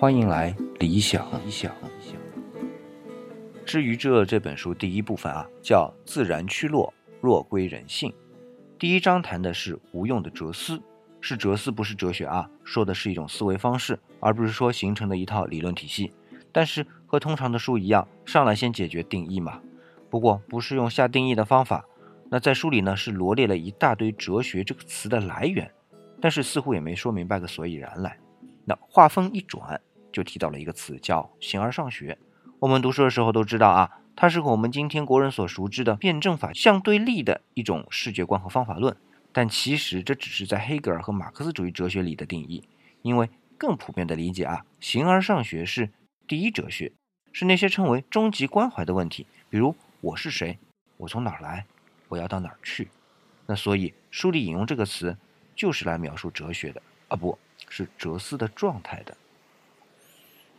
欢迎来理想理想。至于这这本书第一部分啊，叫自然趋落，若归人性。第一章谈的是无用的哲思，是哲思不是哲学啊，说的是一种思维方式，而不是说形成的一套理论体系。但是和通常的书一样，上来先解决定义嘛。不过不是用下定义的方法。那在书里呢是罗列了一大堆哲学这个词的来源，但是似乎也没说明白个所以然来。那话锋一转。就提到了一个词，叫形而上学。我们读书的时候都知道啊，它是和我们今天国人所熟知的辩证法相对立的一种视觉观和方法论。但其实这只是在黑格尔和马克思主义哲学里的定义，因为更普遍的理解啊，形而上学是第一哲学，是那些称为终极关怀的问题，比如我是谁，我从哪儿来，我要到哪儿去。那所以书里引用这个词，就是来描述哲学的啊，不是哲思的状态的。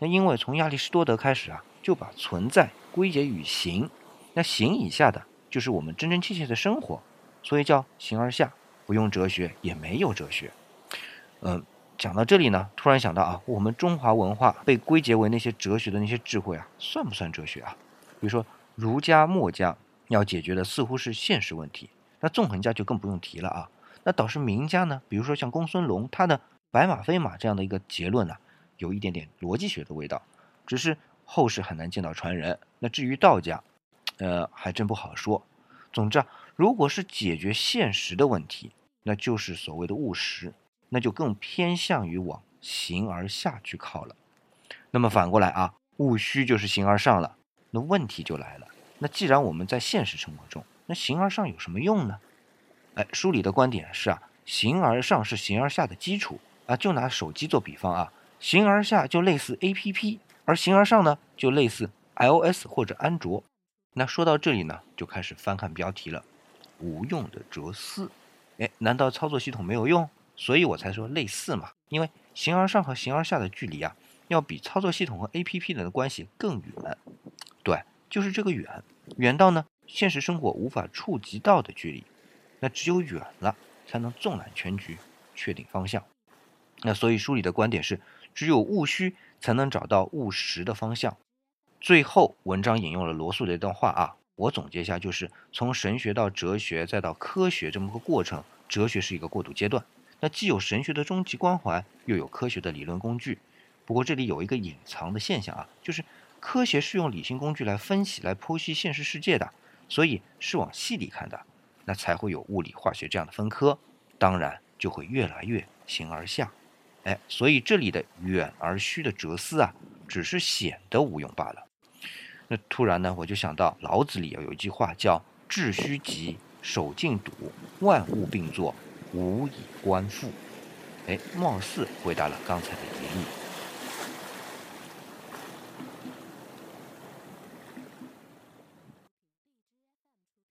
那因为从亚里士多德开始啊，就把存在归结于形，那形以下的就是我们真真切切的生活，所以叫形而下，不用哲学也没有哲学。嗯，讲到这里呢，突然想到啊，我们中华文化被归结为那些哲学的那些智慧啊，算不算哲学啊？比如说儒家、墨家要解决的似乎是现实问题，那纵横家就更不用提了啊。那倒是名家呢，比如说像公孙龙，他的白马非马这样的一个结论呢。有一点点逻辑学的味道，只是后世很难见到传人。那至于道家，呃，还真不好说。总之啊，如果是解决现实的问题，那就是所谓的务实，那就更偏向于往形而下去靠了。那么反过来啊，务虚就是形而上了。那问题就来了，那既然我们在现实生活中，那形而上有什么用呢？哎，书里的观点是啊，形而上是形而下的基础啊。就拿手机做比方啊。形而下就类似 A P P，而形而上呢就类似 I O S 或者安卓。那说到这里呢，就开始翻看标题了，无用的哲思。哎，难道操作系统没有用？所以我才说类似嘛。因为形而上和形而下的距离啊，要比操作系统和 A P P 的关系更远。对，就是这个远，远到呢现实生活无法触及到的距离。那只有远了，才能纵览全局，确定方向。那所以书里的观点是。只有务虚才能找到务实的方向。最后，文章引用了罗素的一段话啊，我总结一下，就是从神学到哲学再到科学这么个过程，哲学是一个过渡阶段。那既有神学的终极关怀，又有科学的理论工具。不过这里有一个隐藏的现象啊，就是科学是用理性工具来分析、来剖析现实世界的，所以是往细里看的，那才会有物理、化学这样的分科，当然就会越来越形而下。哎，所以这里的远而虚的哲思啊，只是显得无用罢了。那突然呢，我就想到老子里有一句话叫“致虚极，守静笃，万物并作，无以观复”。哎，貌似回答了刚才的疑义。